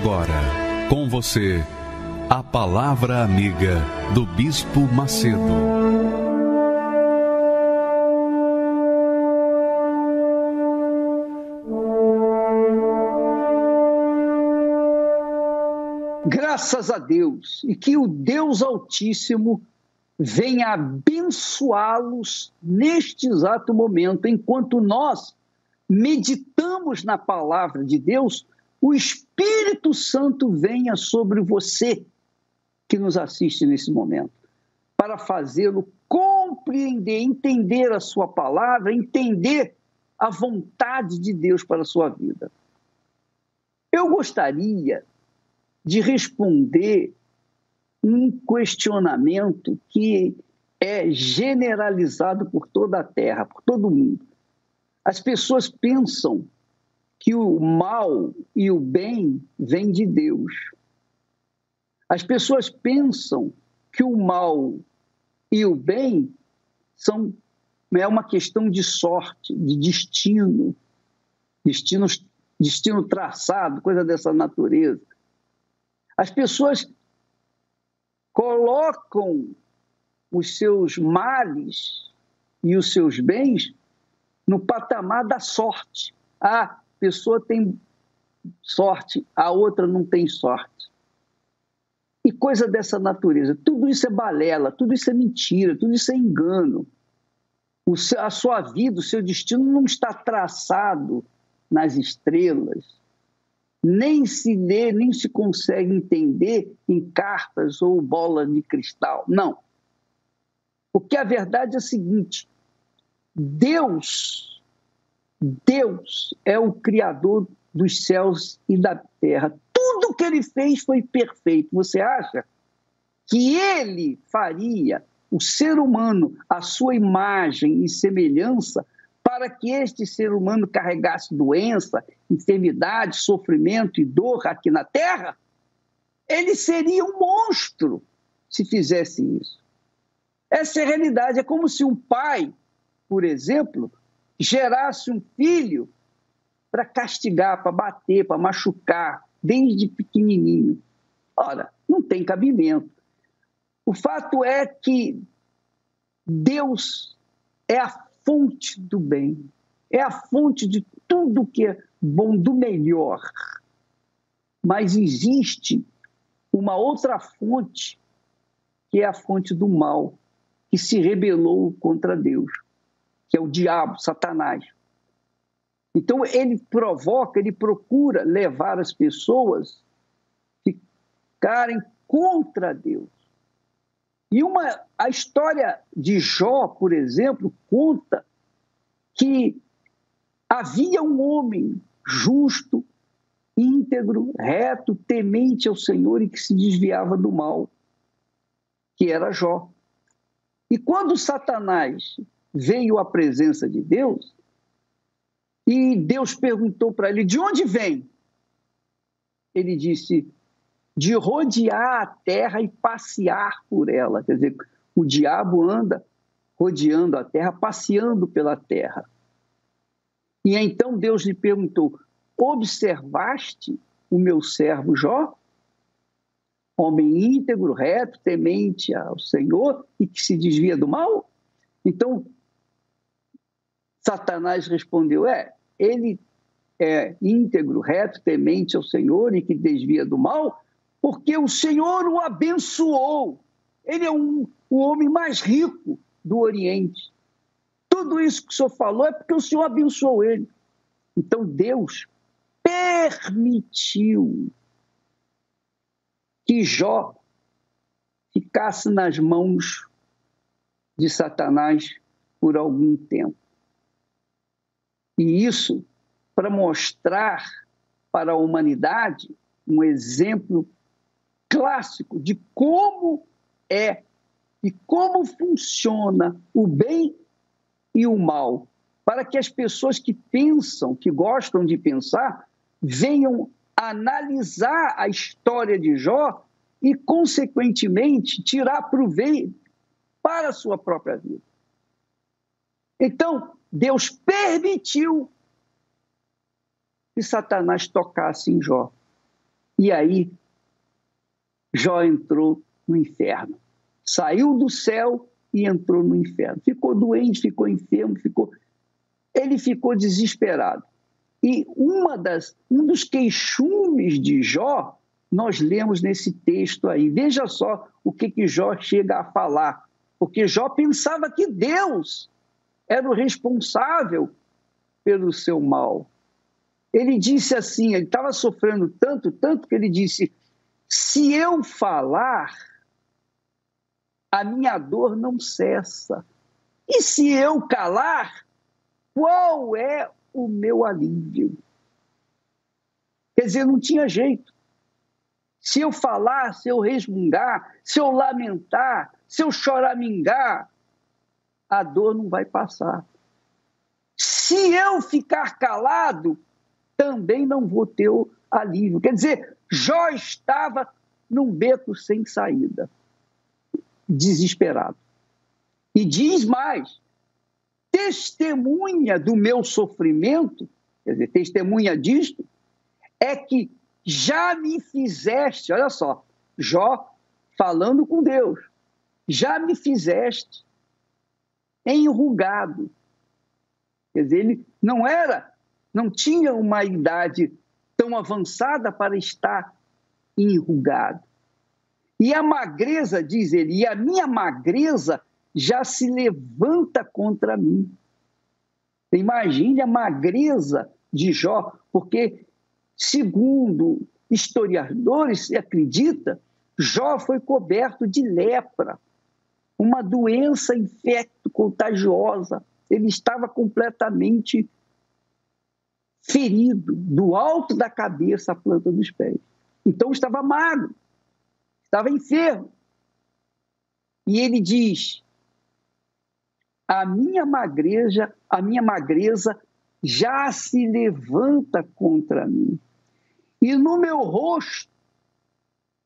agora, com você, a Palavra Amiga do Bispo Macedo. Graças a Deus e que o Deus Altíssimo venha abençoá-los neste exato momento, enquanto nós meditamos na palavra de Deus o Espírito Santo venha sobre você que nos assiste nesse momento, para fazê-lo compreender, entender a sua palavra, entender a vontade de Deus para a sua vida. Eu gostaria de responder um questionamento que é generalizado por toda a terra, por todo mundo. As pessoas pensam que o mal e o bem vêm de Deus. As pessoas pensam que o mal e o bem são é uma questão de sorte, de destino, destino, destino traçado, coisa dessa natureza. As pessoas colocam os seus males e os seus bens no patamar da sorte. Ah, pessoa tem sorte, a outra não tem sorte. E coisa dessa natureza. Tudo isso é balela, tudo isso é mentira, tudo isso é engano. Seu, a sua vida, o seu destino não está traçado nas estrelas, nem se lê, nem se consegue entender em cartas ou bola de cristal. Não. Porque a verdade é a seguinte: Deus Deus é o Criador dos céus e da terra. Tudo que ele fez foi perfeito. Você acha que ele faria o ser humano à sua imagem e semelhança para que este ser humano carregasse doença, enfermidade, sofrimento e dor aqui na terra? Ele seria um monstro se fizesse isso. Essa é a realidade. É como se um pai, por exemplo, gerasse um filho para castigar, para bater, para machucar, desde pequenininho. Ora, não tem cabimento. O fato é que Deus é a fonte do bem, é a fonte de tudo que é bom, do melhor. Mas existe uma outra fonte, que é a fonte do mal, que se rebelou contra Deus que é o diabo, Satanás. Então ele provoca, ele procura levar as pessoas a ficarem contra Deus. E uma, a história de Jó, por exemplo, conta que havia um homem justo, íntegro, reto, temente ao Senhor e que se desviava do mal, que era Jó. E quando Satanás veio à presença de Deus e Deus perguntou para ele: de onde vem? Ele disse: de rodear a terra e passear por ela. Quer dizer, o diabo anda rodeando a terra, passeando pela terra. E então Deus lhe perguntou: Observaste o meu servo Jó? Homem íntegro, reto, temente ao Senhor e que se desvia do mal? Então, Satanás respondeu: É, ele é íntegro, reto, temente ao Senhor e que desvia do mal, porque o Senhor o abençoou. Ele é um, o homem mais rico do Oriente. Tudo isso que o senhor falou é porque o senhor abençoou ele. Então Deus permitiu que Jó ficasse nas mãos de Satanás por algum tempo. E isso para mostrar para a humanidade um exemplo clássico de como é e como funciona o bem e o mal, para que as pessoas que pensam, que gostam de pensar, venham analisar a história de Jó e, consequentemente, tirar proveito para a sua própria vida. Então, Deus permitiu que Satanás tocasse em Jó. E aí, Jó entrou no inferno. Saiu do céu e entrou no inferno. Ficou doente, ficou enfermo, ficou. Ele ficou desesperado. E uma das, um dos queixumes de Jó, nós lemos nesse texto aí. Veja só o que, que Jó chega a falar. Porque Jó pensava que Deus era o responsável pelo seu mal. Ele disse assim: ele estava sofrendo tanto, tanto que ele disse: se eu falar, a minha dor não cessa. E se eu calar, qual é o meu alívio? Quer dizer, não tinha jeito. Se eu falar, se eu resmungar, se eu lamentar, se eu choramingar, a dor não vai passar. Se eu ficar calado, também não vou ter o alívio. Quer dizer, Jó estava num beco sem saída, desesperado. E diz mais: testemunha do meu sofrimento, quer dizer, testemunha disto, é que já me fizeste, olha só, Jó falando com Deus, já me fizeste enrugado. Quer dizer, ele não era, não tinha uma idade tão avançada para estar enrugado. E a magreza, diz ele, e a minha magreza já se levanta contra mim. Imagine a magreza de Jó, porque, segundo historiadores, se acredita, Jó foi coberto de lepra, uma doença infecto-contagiosa. Ele estava completamente ferido, do alto da cabeça à planta dos pés. Então estava magro, estava enfermo. E ele diz: a minha magreza, a minha magreza já se levanta contra mim. E no meu rosto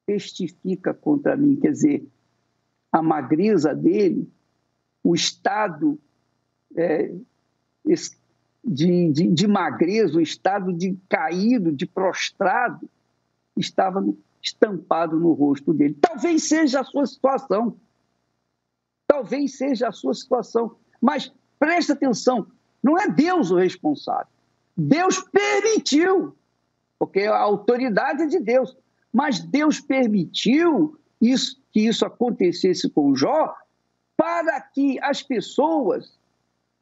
testifica contra mim, quer dizer, a magreza dele, o estado é, de, de, de magreza, o estado de caído, de prostrado, estava estampado no rosto dele. Talvez seja a sua situação. Talvez seja a sua situação. Mas preste atenção, não é Deus o responsável. Deus permitiu, porque a autoridade é de Deus, mas Deus permitiu isso, que isso acontecesse com Jó para que as pessoas,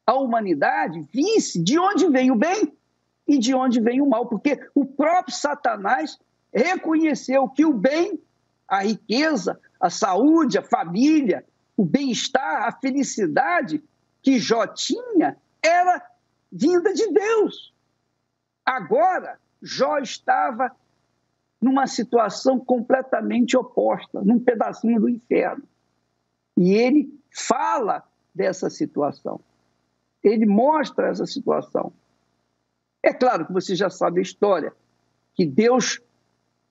a humanidade, visse de onde vem o bem e de onde vem o mal, porque o próprio Satanás reconheceu que o bem, a riqueza, a saúde, a família, o bem-estar, a felicidade que Jó tinha era vinda de Deus. Agora, Jó estava numa situação completamente oposta, num pedacinho do inferno. E ele fala dessa situação. Ele mostra essa situação. É claro que você já sabe a história, que Deus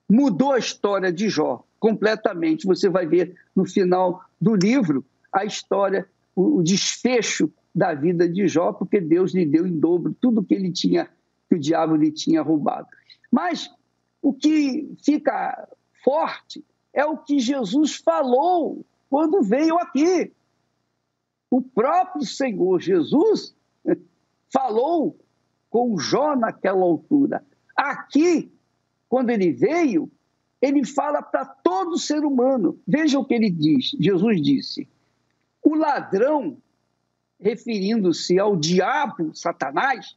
mudou a história de Jó completamente. Você vai ver no final do livro a história, o, desfecho da vida de Jó, porque Deus lhe deu em dobro tudo que ele tinha, que o diabo lhe tinha roubado. Mas o que fica forte é o que Jesus falou quando veio aqui. O próprio Senhor Jesus falou com Jó naquela altura. Aqui quando ele veio, ele fala para todo ser humano. Veja o que ele diz. Jesus disse: o ladrão, referindo-se ao diabo, Satanás,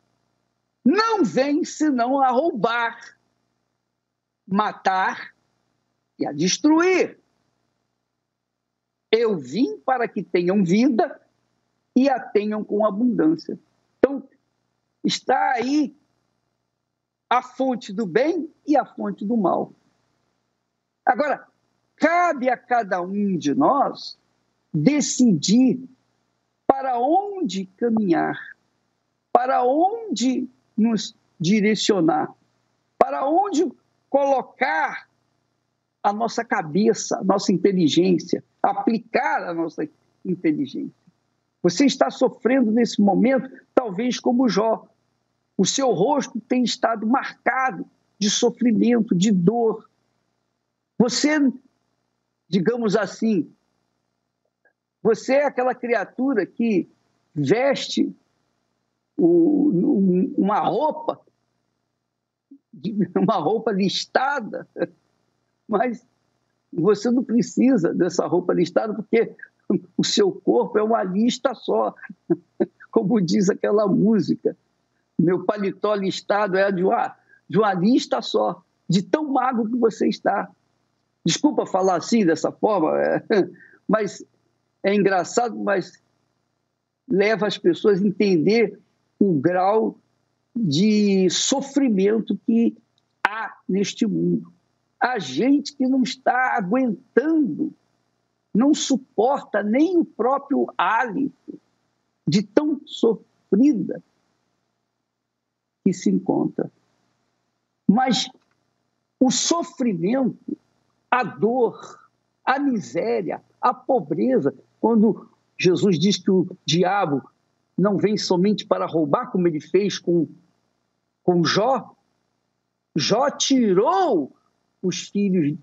não vem senão a roubar, matar e a destruir. Eu vim para que tenham vida e a tenham com abundância. Então, está aí a fonte do bem e a fonte do mal. Agora, cabe a cada um de nós decidir para onde caminhar, para onde nos direcionar, para onde colocar a nossa cabeça, a nossa inteligência, aplicar a nossa inteligência. Você está sofrendo nesse momento, talvez como Jó, o seu rosto tem estado marcado de sofrimento, de dor, Você, digamos assim, você é aquela criatura que veste o, uma roupa, uma roupa listada, mas você não precisa dessa roupa listada porque o seu corpo é uma lista só, como diz aquela música. Meu paletó listado é de uma, de uma lista só, de tão magro que você está. Desculpa falar assim, dessa forma, é, mas é engraçado, mas leva as pessoas a entender o grau de sofrimento que há neste mundo. Há gente que não está aguentando, não suporta nem o próprio hálito de tão sofrida que se encontra. Mas o sofrimento, a dor, a miséria, a pobreza, quando Jesus diz que o diabo não vem somente para roubar, como ele fez com, com Jó. Jó tirou os filhos,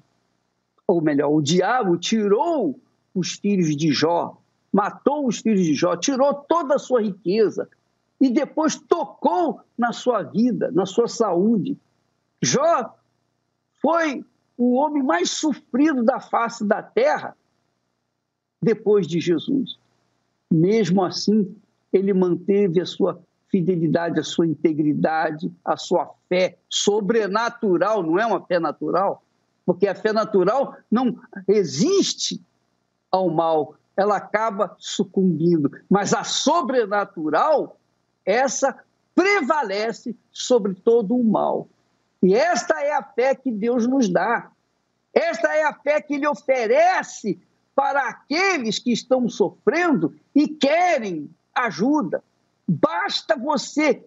ou melhor, o diabo tirou os filhos de Jó, matou os filhos de Jó, tirou toda a sua riqueza e depois tocou na sua vida, na sua saúde. Jó foi o homem mais sofrido da face da terra depois de Jesus. Mesmo assim, ele manteve a sua fidelidade, a sua integridade, a sua fé sobrenatural, não é uma fé natural, porque a fé natural não resiste ao mal, ela acaba sucumbindo, mas a sobrenatural, essa prevalece sobre todo o mal. E esta é a fé que Deus nos dá. Esta é a fé que Ele oferece para aqueles que estão sofrendo e querem ajuda. Basta você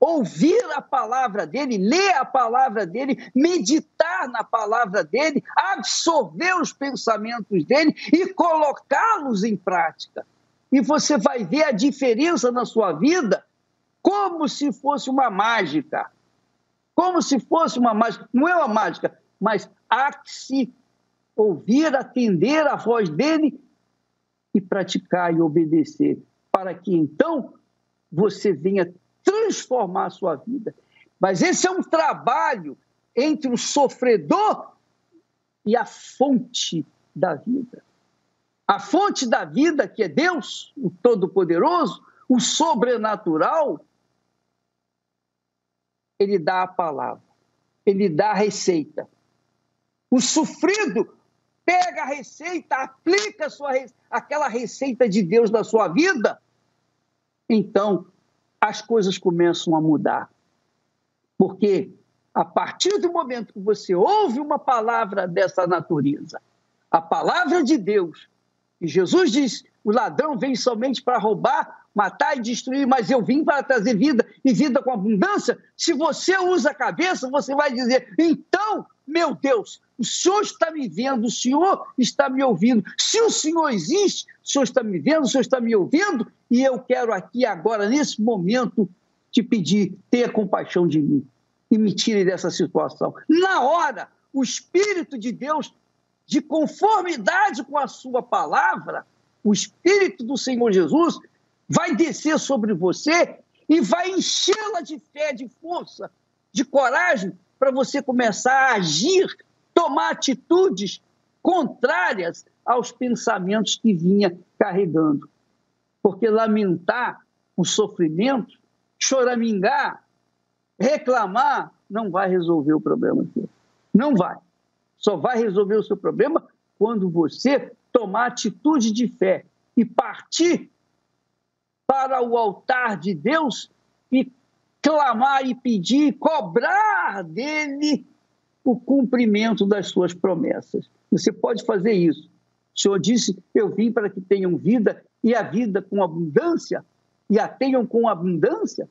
ouvir a palavra dele, ler a palavra dele, meditar na palavra dele, absorver os pensamentos dele e colocá-los em prática. E você vai ver a diferença na sua vida como se fosse uma mágica. Como se fosse uma mágica. Não é uma mágica, mas há que se ouvir, atender a voz dele e praticar e obedecer para que então você venha transformar a sua vida. Mas esse é um trabalho entre o sofredor e a fonte da vida. A fonte da vida, que é Deus, o Todo-Poderoso, o sobrenatural, ele dá a palavra, ele dá a receita. O sofrido pega a receita, aplica a sua, aquela receita de Deus na sua vida então as coisas começam a mudar. Porque a partir do momento que você ouve uma palavra dessa natureza, a palavra de Deus, e Jesus diz: o ladrão vem somente para roubar, matar e destruir, mas eu vim para trazer vida e vida com abundância. Se você usa a cabeça, você vai dizer: então meu Deus, o Senhor está me vendo, o Senhor está me ouvindo. Se o Senhor existe, o Senhor está me vendo, o Senhor está me ouvindo, e eu quero aqui agora, nesse momento, te pedir, tenha compaixão de mim e me tire dessa situação. Na hora, o Espírito de Deus, de conformidade com a sua palavra, o Espírito do Senhor Jesus vai descer sobre você e vai enchê-la de fé, de força, de coragem para você começar a agir, tomar atitudes contrárias aos pensamentos que vinha carregando. Porque lamentar o sofrimento, choramingar, reclamar, não vai resolver o problema aqui. Não vai. Só vai resolver o seu problema quando você tomar atitude de fé e partir para o altar de Deus e clamar e pedir, cobrar dele o cumprimento das suas promessas. Você pode fazer isso. O Senhor disse: Eu vim para que tenham vida e a vida com abundância, e a tenham com abundância.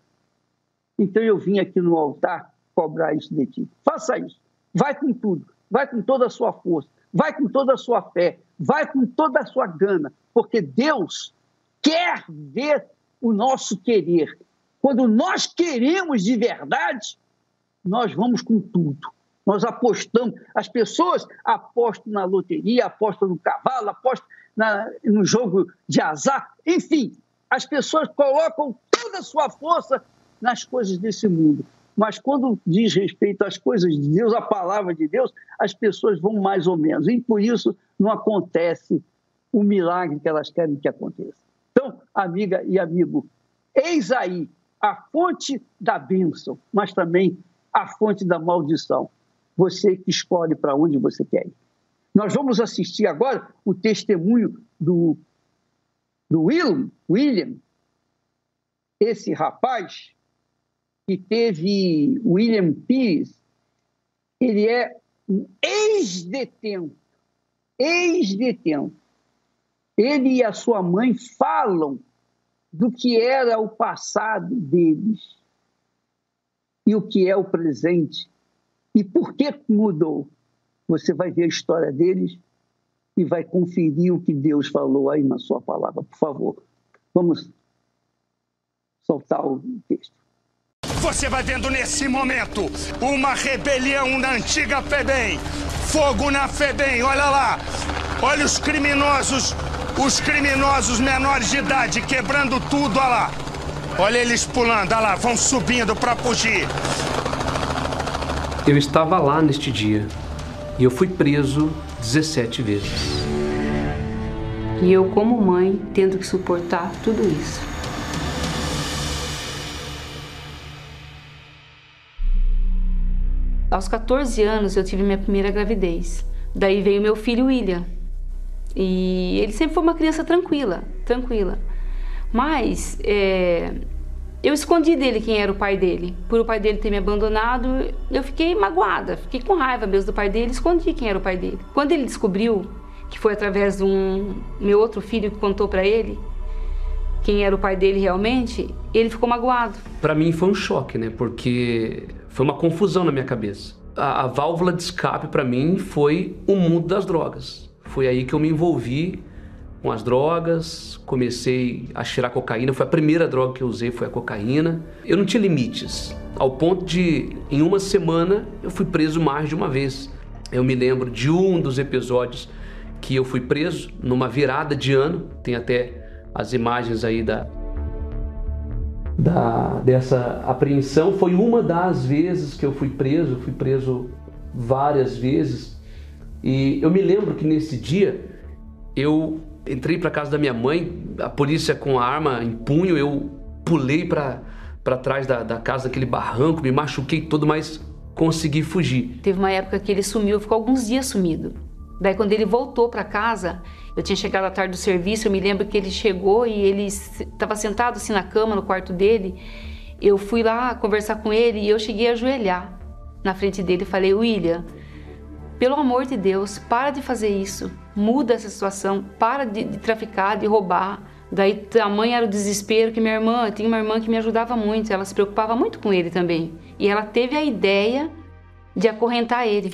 Então eu vim aqui no altar cobrar isso de ti. Faça isso. Vai com tudo. Vai com toda a sua força. Vai com toda a sua fé. Vai com toda a sua gana. Porque Deus quer ver o nosso querer quando nós queremos de verdade, nós vamos com tudo. Nós apostamos, as pessoas apostam na loteria, apostam no cavalo, apostam na, no jogo de azar, enfim, as pessoas colocam toda a sua força nas coisas desse mundo. Mas quando diz respeito às coisas de Deus, à palavra de Deus, as pessoas vão mais ou menos. E por isso não acontece o milagre que elas querem que aconteça. Então, amiga e amigo, eis aí a fonte da bênção, mas também a fonte da maldição. Você que escolhe para onde você quer ir. Nós vamos assistir agora o testemunho do, do William, William, esse rapaz que teve William Pease, ele é um ex-detento, ex-detento. Ele e a sua mãe falam do que era o passado deles e o que é o presente e por que mudou. Você vai ver a história deles e vai conferir o que Deus falou aí na sua palavra. Por favor, vamos soltar o texto. Você vai vendo nesse momento uma rebelião na antiga FEBEM. Fogo na FEBEM, olha lá. Olha os criminosos os criminosos menores de idade quebrando tudo, olha lá. Olha eles pulando, olha lá, vão subindo para fugir. Eu estava lá neste dia e eu fui preso 17 vezes. E eu, como mãe, tendo que suportar tudo isso. Aos 14 anos eu tive minha primeira gravidez. Daí veio meu filho William. E ele sempre foi uma criança tranquila, tranquila. Mas é, eu escondi dele quem era o pai dele. Por o pai dele ter me abandonado, eu fiquei magoada, fiquei com raiva mesmo do pai dele, escondi quem era o pai dele. Quando ele descobriu, que foi através de um meu outro filho que contou para ele quem era o pai dele realmente, ele ficou magoado. Para mim foi um choque, né? Porque foi uma confusão na minha cabeça. A, a válvula de escape para mim foi o mundo das drogas. Foi aí que eu me envolvi com as drogas, comecei a cheirar cocaína. Foi a primeira droga que eu usei, foi a cocaína. Eu não tinha limites, ao ponto de, em uma semana, eu fui preso mais de uma vez. Eu me lembro de um dos episódios que eu fui preso numa virada de ano. Tem até as imagens aí da, da dessa apreensão. Foi uma das vezes que eu fui preso. Fui preso várias vezes e eu me lembro que nesse dia eu entrei para casa da minha mãe, a polícia com a arma em punho, eu pulei para trás da, da casa daquele barranco, me machuquei todo, mas consegui fugir. Teve uma época que ele sumiu, ficou alguns dias sumido. Daí quando ele voltou para casa, eu tinha chegado à tarde do serviço, eu me lembro que ele chegou e ele estava sentado assim na cama no quarto dele. Eu fui lá conversar com ele e eu cheguei a ajoelhar na frente dele e falei: "William, pelo amor de Deus, para de fazer isso. Muda essa situação. Para de, de traficar, de roubar. Daí tamanho era o desespero que minha irmã, tinha uma irmã que me ajudava muito, ela se preocupava muito com ele também. E ela teve a ideia de acorrentar ele.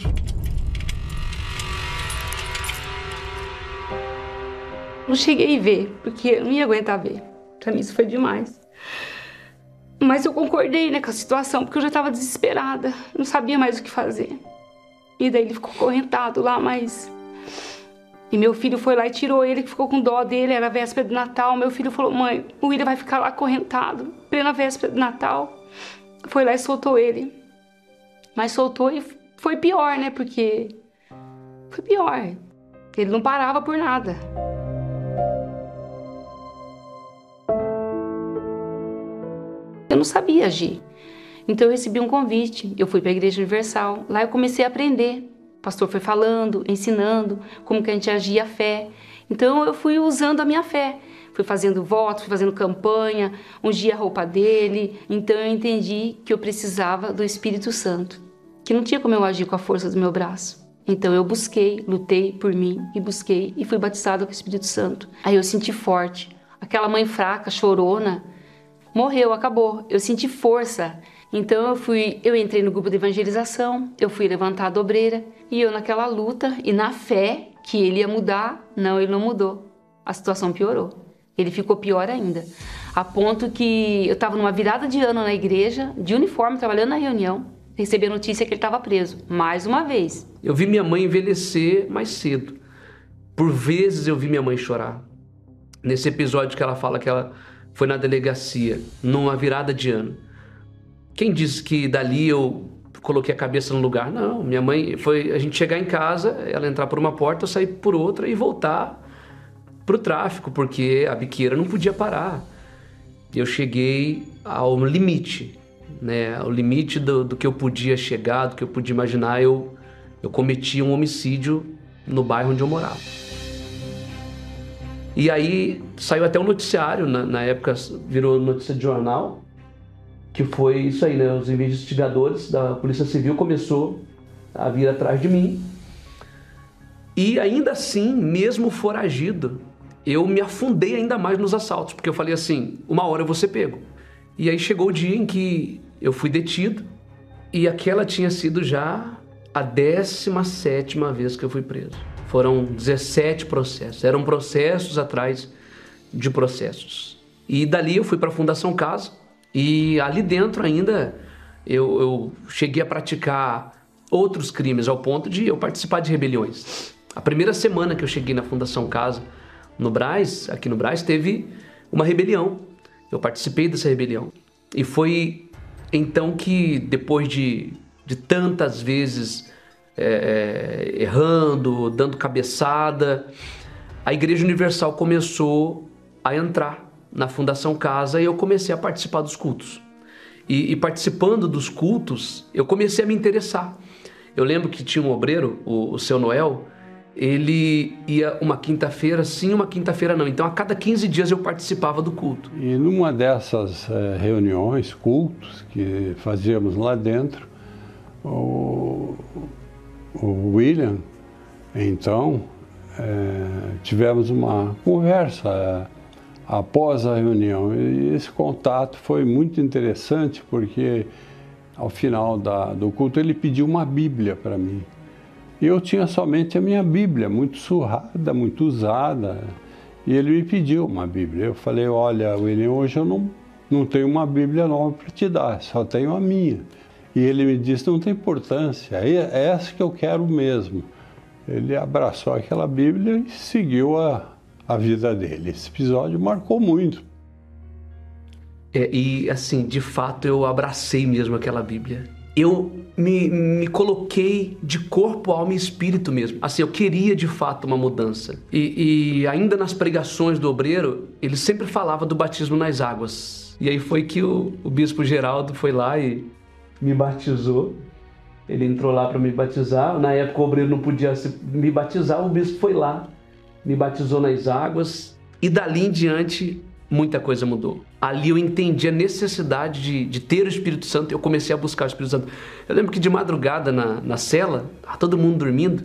Não cheguei a ver, porque eu não ia aguentar ver. Pra mim isso foi demais. Mas eu concordei né, com a situação, porque eu já estava desesperada, não sabia mais o que fazer. E daí ele ficou correntado lá, mas. E meu filho foi lá e tirou ele, que ficou com dó dele, era véspera de Natal. Meu filho falou: mãe, o William vai ficar lá correntado, plena véspera de Natal. Foi lá e soltou ele. Mas soltou e foi pior, né? Porque. Foi pior. Ele não parava por nada. Eu não sabia agir. Então eu recebi um convite, eu fui para a Igreja Universal, lá eu comecei a aprender. Pastor foi falando, ensinando como que a gente agia a fé. Então eu fui usando a minha fé, fui fazendo votos, fui fazendo campanha, ungia a roupa dele. Então eu entendi que eu precisava do Espírito Santo, que não tinha como eu agir com a força do meu braço. Então eu busquei, lutei por mim e busquei e fui batizada com o Espírito Santo. Aí eu senti forte. Aquela mãe fraca, chorona, morreu, acabou. Eu senti força. Então eu fui, eu entrei no grupo de evangelização, eu fui levantar a dobreira e eu naquela luta e na fé que ele ia mudar, não, ele não mudou. A situação piorou. Ele ficou pior ainda. A ponto que eu estava numa virada de ano na igreja, de uniforme, trabalhando na reunião. recebi a notícia que ele estava preso, mais uma vez. Eu vi minha mãe envelhecer mais cedo. Por vezes eu vi minha mãe chorar. Nesse episódio que ela fala que ela foi na delegacia, numa virada de ano. Quem disse que dali eu coloquei a cabeça no lugar? Não, minha mãe foi a gente chegar em casa, ela entrar por uma porta, eu sair por outra e voltar para o tráfico, porque a biqueira não podia parar. Eu cheguei ao limite, né? Ao limite do, do que eu podia chegar, do que eu podia imaginar. Eu, eu cometi um homicídio no bairro onde eu morava. E aí saiu até um noticiário, na, na época virou notícia de jornal, que foi isso aí, né? Os investigadores da Polícia Civil começou a vir atrás de mim. E ainda assim, mesmo foragido, eu me afundei ainda mais nos assaltos, porque eu falei assim, uma hora eu vou ser pego. E aí chegou o dia em que eu fui detido e aquela tinha sido já a 17 vez que eu fui preso. Foram 17 processos, eram processos atrás de processos. E dali eu fui para a Fundação Casa e ali dentro ainda eu, eu cheguei a praticar outros crimes ao ponto de eu participar de rebeliões. A primeira semana que eu cheguei na Fundação Casa, no Braz, aqui no Braz, teve uma rebelião. Eu participei dessa rebelião. E foi então que, depois de, de tantas vezes é, errando, dando cabeçada, a Igreja Universal começou a entrar na Fundação Casa e eu comecei a participar dos cultos. E, e participando dos cultos, eu comecei a me interessar. Eu lembro que tinha um obreiro, o, o seu Noel, ele ia uma quinta-feira sim, uma quinta-feira não. Então, a cada 15 dias eu participava do culto. E numa dessas é, reuniões, cultos que fazíamos lá dentro, o, o William, então, é, tivemos uma conversa após a reunião. E esse contato foi muito interessante porque, ao final da, do culto, ele pediu uma Bíblia para mim. Eu tinha somente a minha Bíblia, muito surrada, muito usada. E ele me pediu uma Bíblia. Eu falei: Olha, William, hoje eu não, não tenho uma Bíblia nova para te dar, só tenho a minha. E ele me disse: Não tem importância, é, é essa que eu quero mesmo. Ele abraçou aquela Bíblia e seguiu a, a vida dele. Esse episódio marcou muito. É, e assim, de fato, eu abracei mesmo aquela Bíblia eu me, me coloquei de corpo, alma e espírito mesmo. Assim, eu queria de fato uma mudança. E, e ainda nas pregações do obreiro, ele sempre falava do batismo nas águas. E aí foi que o, o bispo Geraldo foi lá e me batizou. Ele entrou lá para me batizar. Na época o obreiro não podia me batizar, o bispo foi lá, me batizou nas águas. E dali em diante muita coisa mudou. Ali eu entendi a necessidade de, de ter o Espírito Santo eu comecei a buscar o Espírito Santo. Eu lembro que de madrugada na, na cela, todo mundo dormindo,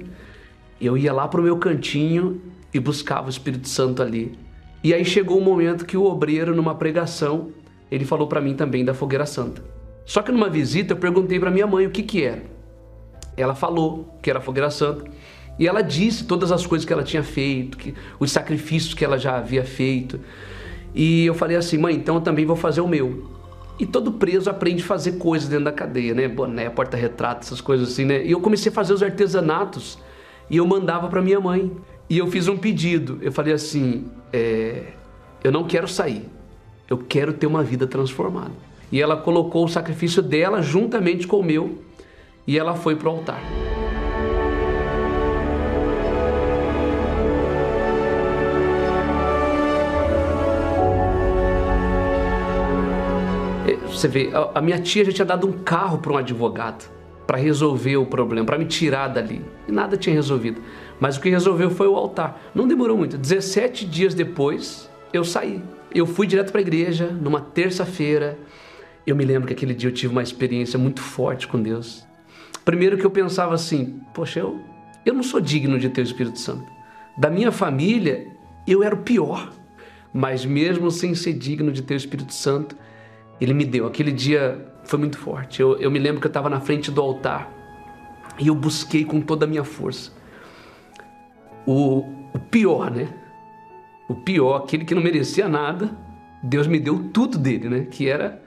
eu ia lá para o meu cantinho e buscava o Espírito Santo ali. E aí chegou o um momento que o obreiro, numa pregação, ele falou para mim também da fogueira santa. Só que numa visita eu perguntei para minha mãe o que que era. Ela falou que era fogueira santa. E ela disse todas as coisas que ela tinha feito, que, os sacrifícios que ela já havia feito. E eu falei assim, mãe, então eu também vou fazer o meu. E todo preso aprende a fazer coisas dentro da cadeia, né? Boné, porta-retrato, essas coisas assim, né? E eu comecei a fazer os artesanatos e eu mandava para minha mãe. E eu fiz um pedido. Eu falei assim: é, eu não quero sair, eu quero ter uma vida transformada. E ela colocou o sacrifício dela juntamente com o meu e ela foi para o altar. Você vê, a minha tia já tinha dado um carro para um advogado para resolver o problema, para me tirar dali. E nada tinha resolvido. Mas o que resolveu foi o altar. Não demorou muito. 17 dias depois, eu saí. Eu fui direto para a igreja numa terça-feira. Eu me lembro que aquele dia eu tive uma experiência muito forte com Deus. Primeiro que eu pensava assim, poxa, eu, eu não sou digno de ter o Espírito Santo. Da minha família, eu era o pior. Mas mesmo sem ser digno de ter o Espírito Santo, ele me deu. Aquele dia foi muito forte. Eu, eu me lembro que eu estava na frente do altar e eu busquei com toda a minha força. O, o pior, né? O pior, aquele que não merecia nada, Deus me deu tudo dele, né? Que era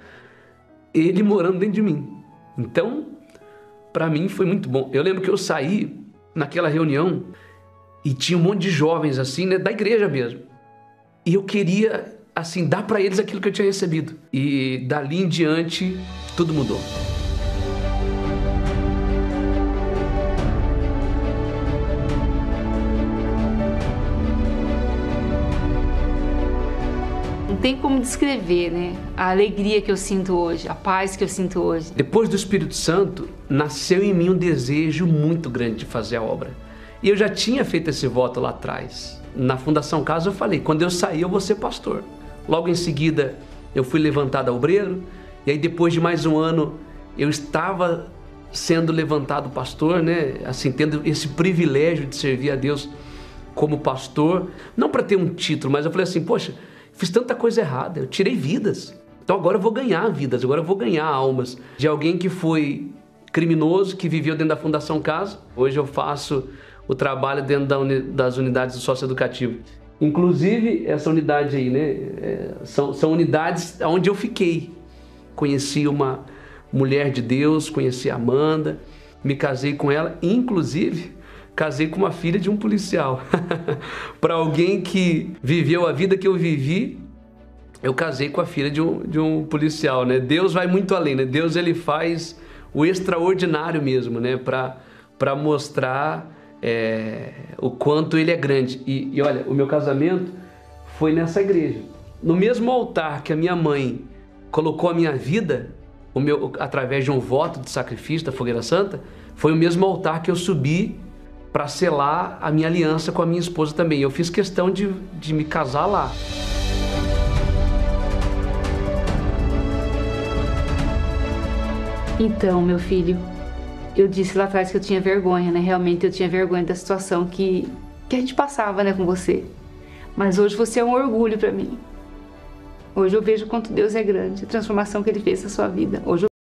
ele morando dentro de mim. Então, para mim foi muito bom. Eu lembro que eu saí naquela reunião e tinha um monte de jovens assim, né, da igreja mesmo. E eu queria assim dar para eles aquilo que eu tinha recebido. E dali em diante tudo mudou. Não tem como descrever, né? A alegria que eu sinto hoje, a paz que eu sinto hoje. Depois do Espírito Santo, nasceu em mim um desejo muito grande de fazer a obra. E eu já tinha feito esse voto lá atrás. Na Fundação Casa eu falei: quando eu sair, eu vou ser pastor. Logo em seguida, eu fui levantado a obreiro. E aí, depois de mais um ano, eu estava sendo levantado pastor, né? Assim, tendo esse privilégio de servir a Deus como pastor. Não para ter um título, mas eu falei assim: poxa, fiz tanta coisa errada, eu tirei vidas. Então agora eu vou ganhar vidas, agora eu vou ganhar almas de alguém que foi criminoso, que viveu dentro da Fundação Casa. Hoje eu faço o trabalho dentro das unidades socioeducativas. Inclusive, essa unidade aí, né? É, são, são unidades onde eu fiquei. Conheci uma mulher de Deus, conheci a Amanda, me casei com ela, inclusive casei com uma filha de um policial. Para alguém que viveu a vida que eu vivi, eu casei com a filha de um, de um policial, né? Deus vai muito além, né? Deus ele faz o extraordinário mesmo, né? Para mostrar é, o quanto ele é grande. E, e olha, o meu casamento foi nessa igreja. No mesmo altar que a minha mãe colocou a minha vida, o meu, através de um voto de sacrifício da Fogueira Santa, foi o mesmo altar que eu subi para selar a minha aliança com a minha esposa também. Eu fiz questão de, de me casar lá. Então, meu filho, eu disse lá atrás que eu tinha vergonha, né? Realmente eu tinha vergonha da situação que, que a gente passava, né, com você. Mas hoje você é um orgulho para mim. Hoje eu vejo quanto Deus é grande, a transformação que Ele fez na sua vida. Hoje eu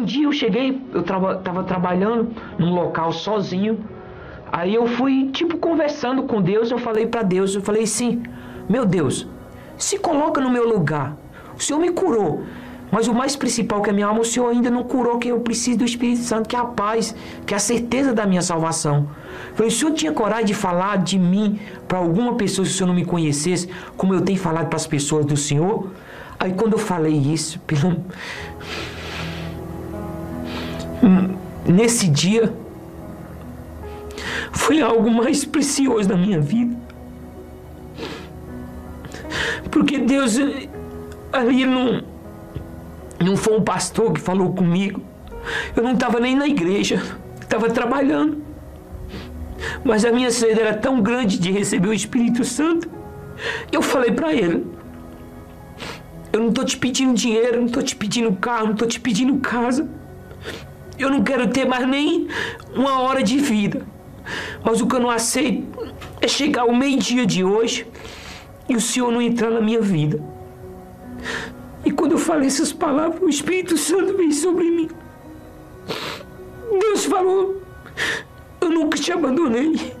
Um dia eu cheguei, eu estava trabalhando num local sozinho. Aí eu fui, tipo, conversando com Deus. Eu falei para Deus, eu falei assim: Meu Deus, se coloca no meu lugar. O Senhor me curou. Mas o mais principal que a minha alma, o Senhor ainda não curou, que eu preciso do Espírito Santo, que é a paz, que é a certeza da minha salvação. Eu falei, o Senhor tinha coragem de falar de mim para alguma pessoa se o Senhor não me conhecesse, como eu tenho falado para as pessoas do Senhor? Aí quando eu falei isso, pelo... nesse dia, foi algo mais precioso da minha vida. Porque Deus ali não, não foi um pastor que falou comigo. Eu não estava nem na igreja, estava trabalhando. Mas a minha sede era tão grande de receber o Espírito Santo eu falei para ele: Eu não estou te pedindo dinheiro, não estou te pedindo carro, não estou te pedindo casa. Eu não quero ter mais nem uma hora de vida. Mas o que eu não aceito é chegar ao meio-dia de hoje e o Senhor não entrar na minha vida. E quando eu falei essas palavras, o Espírito Santo veio sobre mim. Deus falou: Eu nunca te abandonei.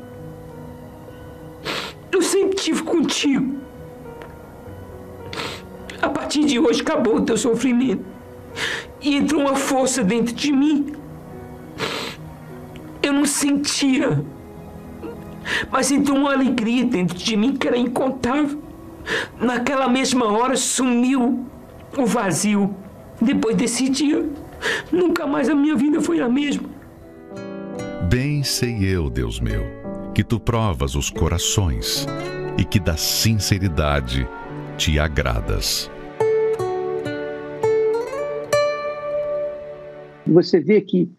Eu sempre estive contigo. A partir de hoje acabou o teu sofrimento. E entrou uma força dentro de mim. Eu não sentia. Mas entrou uma alegria dentro de mim que era incontável. Naquela mesma hora sumiu o vazio. Depois desse dia, nunca mais a minha vida foi a mesma. Bem sei eu, Deus meu, que tu provas os corações e que da sinceridade te agradas. Você vê que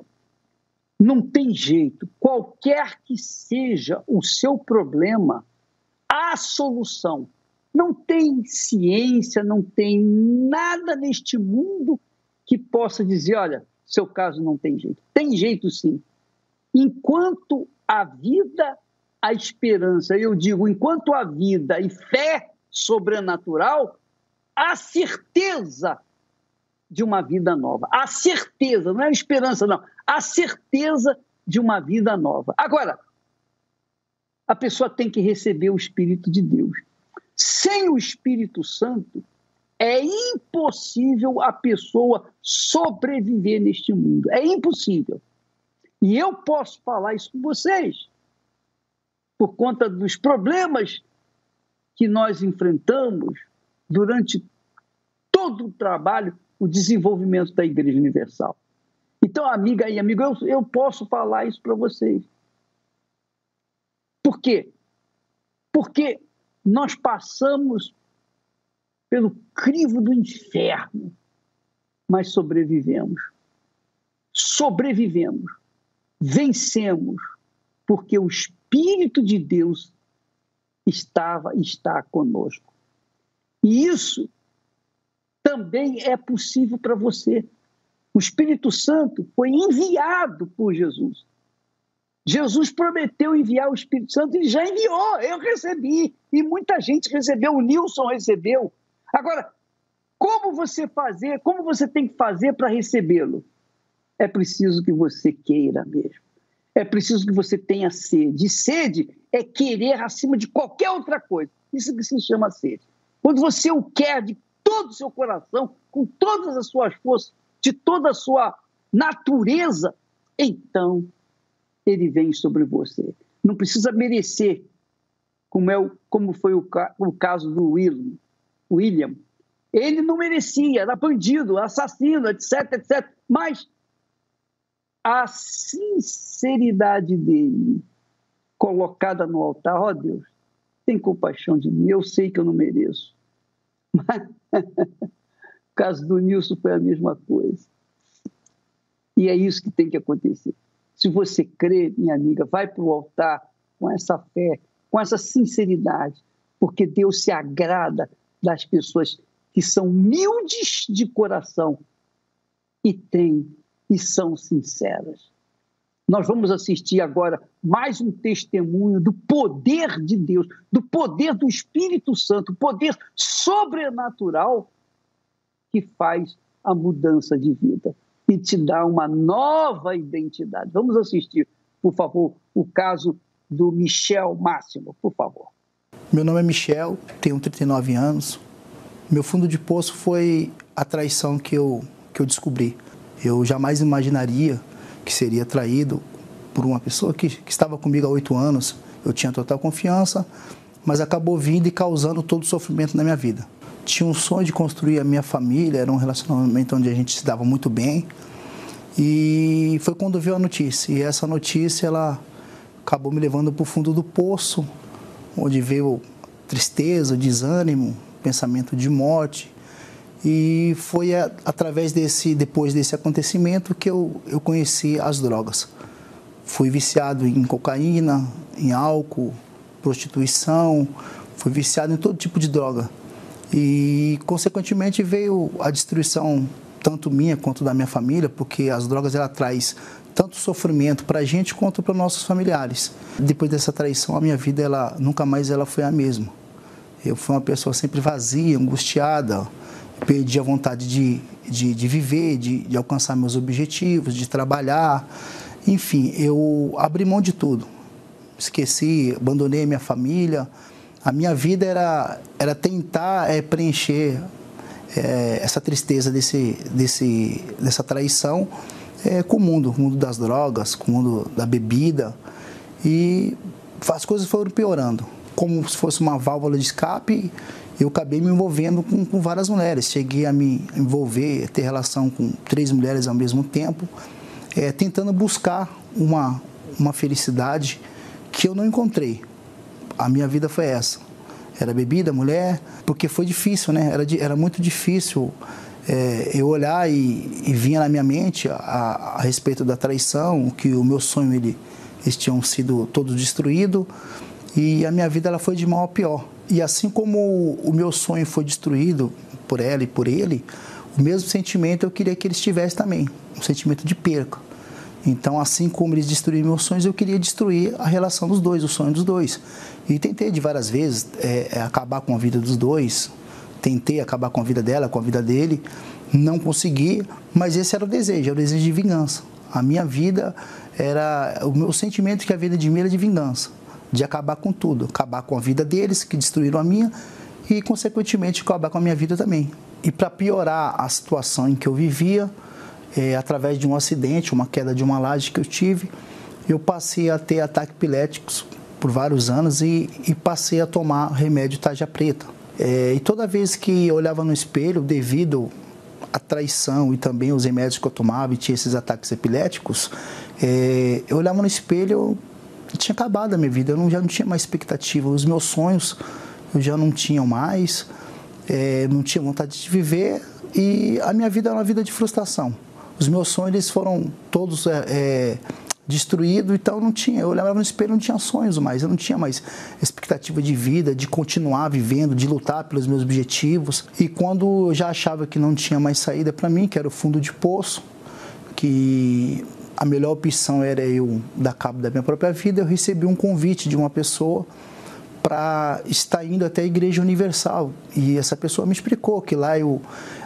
não tem jeito, qualquer que seja o seu problema, há solução. Não tem ciência, não tem nada neste mundo que possa dizer: olha, seu caso não tem jeito. Tem jeito sim. Enquanto a vida, a esperança, eu digo, enquanto a vida e fé sobrenatural, a certeza de uma vida nova. A certeza, não é a esperança, não. A certeza de uma vida nova. Agora, a pessoa tem que receber o Espírito de Deus. Sem o Espírito Santo, é impossível a pessoa sobreviver neste mundo. É impossível. E eu posso falar isso com vocês, por conta dos problemas que nós enfrentamos durante todo o trabalho, o desenvolvimento da Igreja Universal. Então, amiga e amigo, eu, eu posso falar isso para vocês. Por quê? Porque nós passamos pelo crivo do inferno, mas sobrevivemos. Sobrevivemos, vencemos, porque o Espírito de Deus estava está conosco. E isso também é possível para você. O Espírito Santo foi enviado por Jesus. Jesus prometeu enviar o Espírito Santo e já enviou, eu recebi. E muita gente recebeu, o Nilson recebeu. Agora, como você fazer, como você tem que fazer para recebê-lo? É preciso que você queira mesmo. É preciso que você tenha sede. E sede é querer acima de qualquer outra coisa. Isso que se chama sede. Quando você o quer de todo o seu coração, com todas as suas forças, de toda a sua natureza, então ele vem sobre você. Não precisa merecer, como, é o, como foi o, o caso do William. William. Ele não merecia, era bandido, assassino, etc, etc. Mas a sinceridade dele colocada no altar, ó oh, Deus, tem compaixão de mim, eu sei que eu não mereço. Mas o caso do Nilson foi a mesma coisa. E é isso que tem que acontecer. Se você crê, minha amiga, vai para o altar com essa fé, com essa sinceridade, porque Deus se agrada das pessoas que são humildes de coração e têm e são sinceras. Nós vamos assistir agora mais um testemunho do poder de Deus, do poder do Espírito Santo, poder sobrenatural que faz a mudança de vida. e te dá uma nova identidade. Vamos assistir, por favor, o caso do Michel Máximo, por favor. Meu nome é Michel, tenho 39 anos. Meu fundo de poço foi a traição que eu, que eu descobri. Eu jamais imaginaria que seria traído por uma pessoa que, que estava comigo há oito anos. Eu tinha total confiança, mas acabou vindo e causando todo o sofrimento na minha vida. Tinha um sonho de construir a minha família, era um relacionamento onde a gente se dava muito bem. E foi quando veio a notícia. E essa notícia ela acabou me levando para o fundo do poço, onde veio tristeza, desânimo, pensamento de morte. E foi a, através desse, depois desse acontecimento que eu, eu conheci as drogas. Fui viciado em cocaína, em álcool, prostituição, fui viciado em todo tipo de droga. E, consequentemente, veio a destruição tanto minha quanto da minha família, porque as drogas ela traz tanto sofrimento para a gente quanto para nossos familiares. Depois dessa traição, a minha vida ela nunca mais ela foi a mesma. Eu fui uma pessoa sempre vazia, angustiada, perdi a vontade de, de, de viver, de, de alcançar meus objetivos, de trabalhar. Enfim, eu abri mão de tudo. Esqueci, abandonei minha família. A minha vida era, era tentar é, preencher é, essa tristeza desse, desse, dessa traição é, com o mundo, com o mundo das drogas, com o mundo da bebida. E as coisas foram piorando. Como se fosse uma válvula de escape, eu acabei me envolvendo com, com várias mulheres. Cheguei a me envolver, ter relação com três mulheres ao mesmo tempo, é, tentando buscar uma, uma felicidade que eu não encontrei. A minha vida foi essa. Era bebida, mulher, porque foi difícil, né? Era, era muito difícil é, eu olhar e, e, vinha na minha mente a, a, respeito da traição, que o meu sonho ele, eles tinham sido todos destruídos e a minha vida ela foi de mal a pior. E assim como o meu sonho foi destruído por ela e por ele, o mesmo sentimento eu queria que eles tivessem também, um sentimento de perca. Então, assim como eles destruíram meus sonhos, eu queria destruir a relação dos dois, o sonho dos dois. E tentei de várias vezes é, é acabar com a vida dos dois, tentei acabar com a vida dela, com a vida dele, não consegui, mas esse era o desejo, era o desejo de vingança. A minha vida era, o meu sentimento que a vida de mim era de vingança, de acabar com tudo, acabar com a vida deles, que destruíram a minha, e consequentemente acabar com a minha vida também. E para piorar a situação em que eu vivia, é, através de um acidente, uma queda de uma laje que eu tive, eu passei a ter ataques epiléticos por vários anos e, e passei a tomar remédio tarja preta. É, e toda vez que eu olhava no espelho, devido à traição e também os remédios que eu tomava e tinha esses ataques epiléticos, é, eu olhava no espelho tinha acabado a minha vida, eu não, já não tinha mais expectativa, os meus sonhos eu já não tinha mais, é, não tinha vontade de viver e a minha vida era uma vida de frustração. Os meus sonhos eles foram todos é, é destruído, então não tinha, eu olhava no espelho não tinha sonhos mais, eu não tinha mais expectativa de vida, de continuar vivendo, de lutar pelos meus objetivos. E quando eu já achava que não tinha mais saída para mim, que era o fundo de poço, que a melhor opção era eu dar cabo da minha própria vida, eu recebi um convite de uma pessoa para estar indo até a Igreja Universal. E essa pessoa me explicou que lá eu,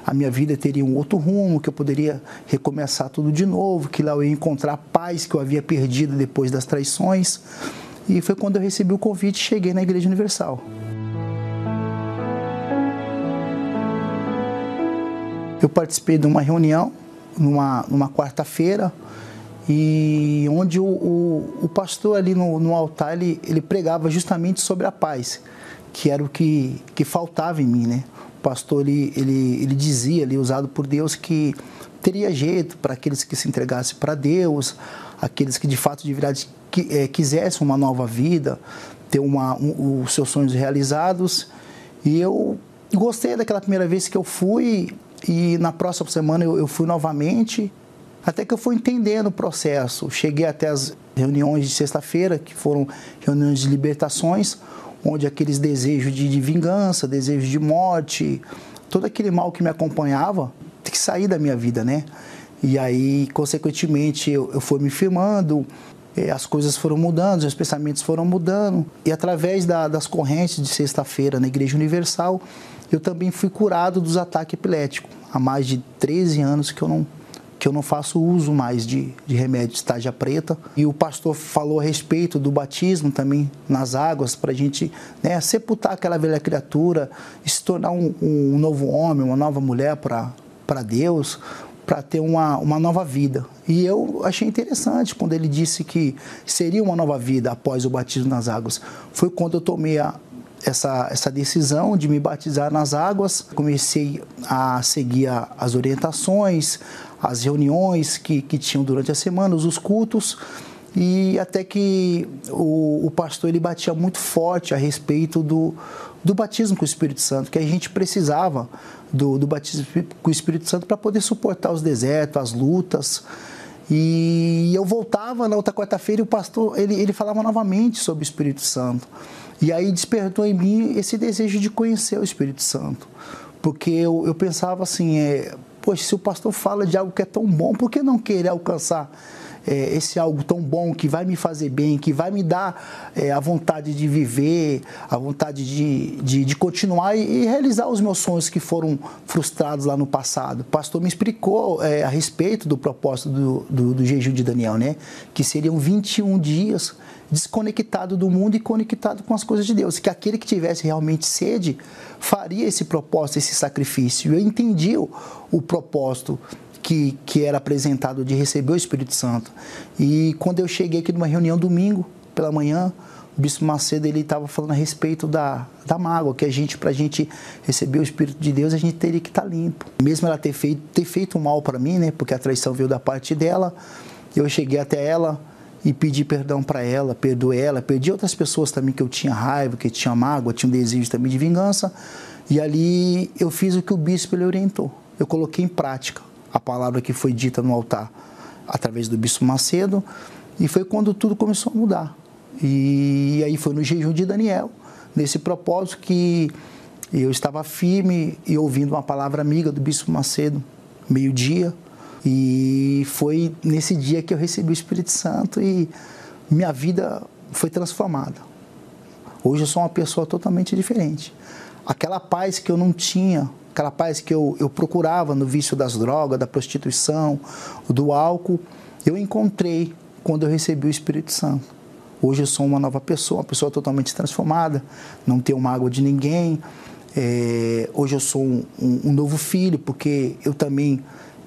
a minha vida teria um outro rumo, que eu poderia recomeçar tudo de novo, que lá eu ia encontrar a paz que eu havia perdido depois das traições. E foi quando eu recebi o convite e cheguei na Igreja Universal. Eu participei de uma reunião numa, numa quarta-feira e onde o, o, o pastor ali no, no altar ele, ele pregava justamente sobre a paz, que era o que, que faltava em mim, né? O pastor ele, ele, ele dizia ali, usado por Deus, que teria jeito para aqueles que se entregassem para Deus, aqueles que de fato de verdade que, é, quisessem uma nova vida, ter uma, um, os seus sonhos realizados. E eu gostei daquela primeira vez que eu fui, e na próxima semana eu, eu fui novamente. Até que eu fui entendendo o processo. Cheguei até as reuniões de sexta-feira, que foram reuniões de libertações, onde aqueles desejos de, de vingança, desejos de morte, todo aquele mal que me acompanhava, tem que sair da minha vida, né? E aí, consequentemente, eu, eu fui me firmando, eh, as coisas foram mudando, os pensamentos foram mudando. E através da, das correntes de sexta-feira na Igreja Universal, eu também fui curado dos ataques epiléticos. Há mais de 13 anos que eu não, que eu não faço uso mais de, de remédio de estágia preta. E o pastor falou a respeito do batismo também nas águas, para a gente né, sepultar aquela velha criatura se tornar um, um novo homem, uma nova mulher para Deus, para ter uma, uma nova vida. E eu achei interessante quando ele disse que seria uma nova vida após o batismo nas águas. Foi quando eu tomei a, essa, essa decisão de me batizar nas águas. Comecei a seguir as orientações, as reuniões que, que tinham durante a semana, os cultos, e até que o, o pastor ele batia muito forte a respeito do, do batismo com o Espírito Santo, que a gente precisava do, do batismo com o Espírito Santo para poder suportar os desertos, as lutas. E eu voltava na outra quarta-feira e o pastor ele, ele falava novamente sobre o Espírito Santo. E aí despertou em mim esse desejo de conhecer o Espírito Santo. Porque eu, eu pensava assim, é, poxa, se o pastor fala de algo que é tão bom, por que não querer alcançar é, esse algo tão bom que vai me fazer bem, que vai me dar é, a vontade de viver, a vontade de, de, de continuar e, e, realizar os meus sonhos que foram frustrados lá no passado. O pastor me explicou é, a respeito do propósito do, do, do jejum de Daniel, né? Que seriam 21 dias desconectado do mundo e conectado com as coisas de Deus. Que aquele que tivesse realmente sede faria esse propósito, esse sacrifício. Eu entendi o, o propósito que, que era apresentado de receber o Espírito Santo. E quando eu cheguei aqui numa reunião domingo pela manhã, o Bispo Macedo ele estava falando a respeito da, da mágoa, que a gente, para a gente receber o Espírito de Deus, a gente teria que estar tá limpo. Mesmo ela ter feito, ter feito mal para mim, né, porque a traição veio da parte dela, eu cheguei até ela, e pedi perdão para ela, perdoei ela, perdi outras pessoas também que eu tinha raiva, que tinha mágoa, tinha um desejo também de vingança. E ali eu fiz o que o bispo ele orientou. Eu coloquei em prática a palavra que foi dita no altar através do bispo Macedo e foi quando tudo começou a mudar. E aí foi no jejum de Daniel, nesse propósito que eu estava firme e ouvindo uma palavra amiga do bispo Macedo, meio-dia, e foi nesse dia que eu recebi o Espírito Santo e minha vida foi transformada. Hoje eu sou uma pessoa totalmente diferente. Aquela paz que eu não tinha, aquela paz que eu, eu procurava no vício das drogas, da prostituição, do álcool, eu encontrei quando eu recebi o Espírito Santo. Hoje eu sou uma nova pessoa, uma pessoa totalmente transformada, não tenho mágoa de ninguém. É, hoje eu sou um, um, um novo filho, porque eu também